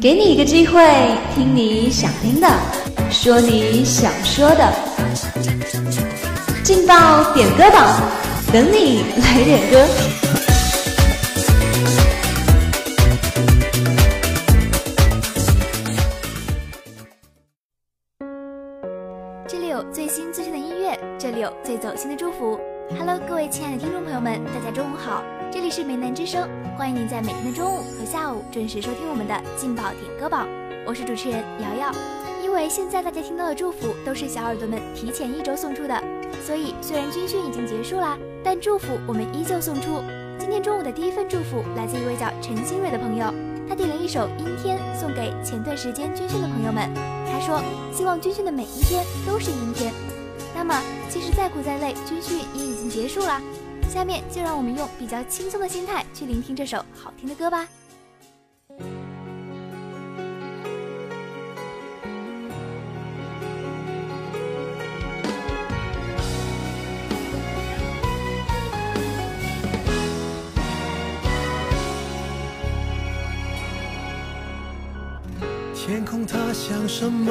给你一个机会，听你想听的，说你想说的，劲爆点歌榜，等你来点歌。这里有最新最新的音乐，这里有最走心的祝福。Hello，各位亲爱的听众朋友们，大家中午好，这里是梅南之声，欢迎您在每天的中午和下午准时收听我们的劲爆点歌榜，我是主持人瑶瑶。因为现在大家听到的祝福都是小耳朵们提前一周送出的，所以虽然军训已经结束啦，但祝福我们依旧送出。今天中午的第一份祝福来自一位叫陈新蕊的朋友，他点了一首《阴天》送给前段时间军训的朋友们，他说希望军训的每一天都是阴天。那么，即使再苦再累，军训也已经结束了。下面就让我们用比较轻松的心态去聆听这首好听的歌吧。天空它像什么？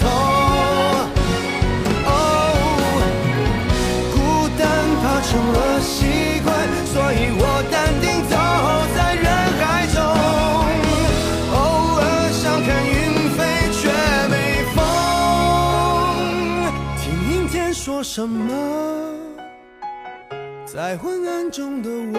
头。哦，孤单怕成了习惯，所以我淡定走在人海中。偶尔想看云飞却没风，听阴天说什么？在昏暗中的我，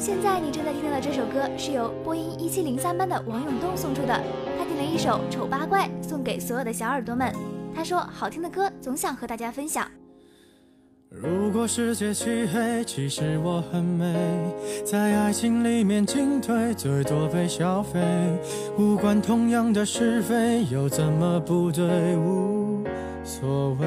现在你正在听到的这首歌是由播音一七零三班的王永东送出的，他点了一首《丑八怪》送给所有的小耳朵们。他说：“好听的歌总想和大家分享。”如果世界漆黑，其实我很美，在爱情里面进退，最多被消费。无关同样的是非，又怎么不对？无所谓。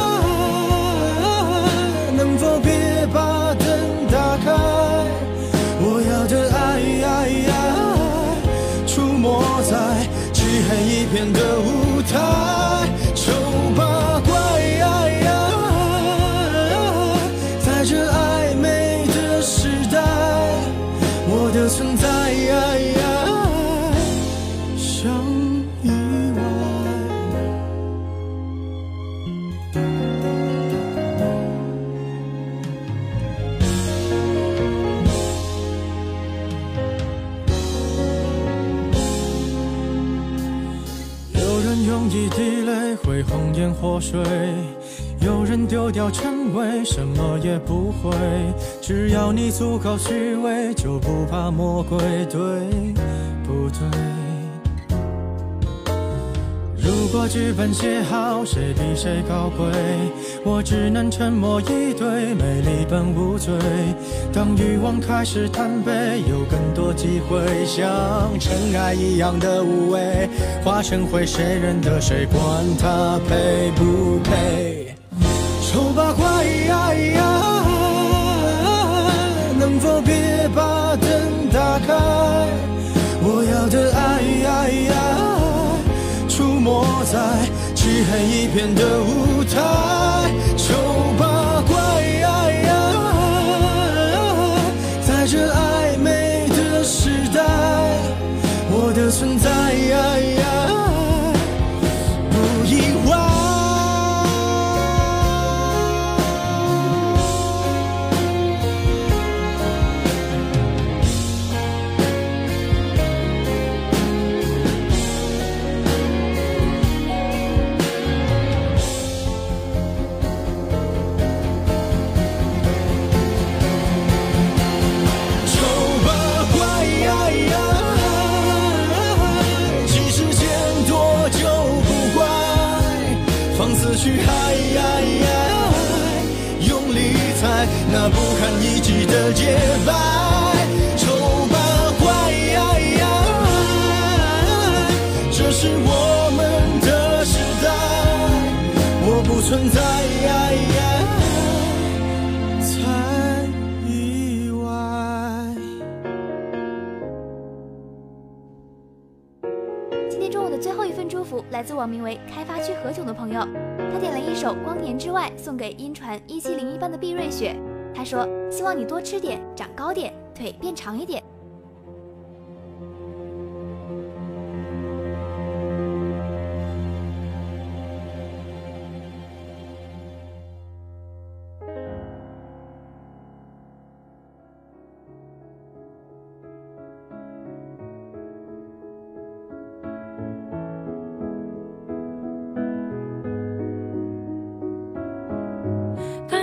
在想意外，有人用一滴泪会红颜祸水。人丢掉称谓，什么也不会。只要你足够虚伪，就不怕魔鬼，对不对？如果剧本写好，谁比谁高贵？我只能沉默以对，美丽本无罪。当欲望开始贪杯，有更多机会，像尘埃一样的无畏，化成灰，谁认得谁？管他配不配？丑八怪，能否别把灯打开？我要的爱。出没在漆黑一片的舞台，丑八怪，在这暧昧的时代，我的存在。存在，才意外。今天中午的最后一份祝福来自网名为“开发区何炅”的朋友，他点了一首《光年之外》送给音传一七零一班的毕瑞雪。他说：“希望你多吃点，长高点，腿变长一点。”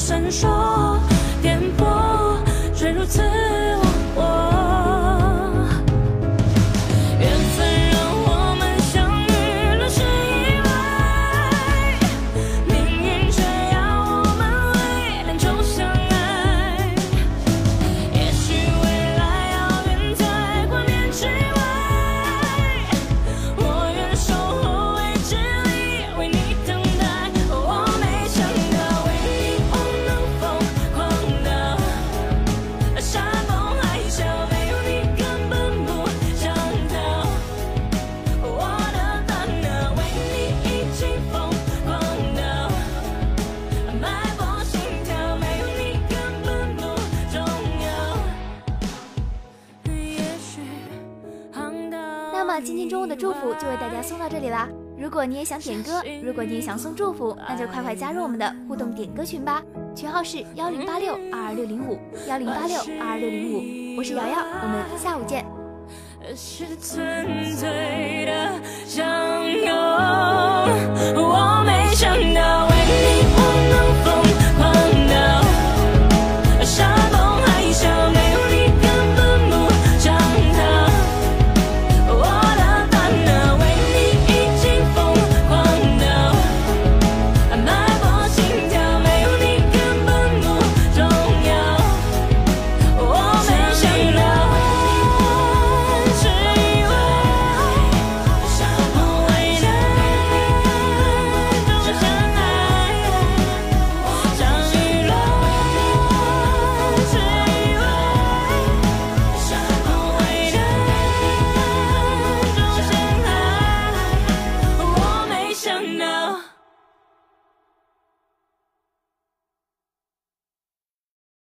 闪烁，今天中午的祝福就为大家送到这里啦。如果你也想点歌，如果你也想送祝福，那就快快加入我们的互动点歌群吧，群号是幺零八六二二六零五幺零八六二二六零五。我是瑶瑶，我们下午见。是纯粹的相拥，我没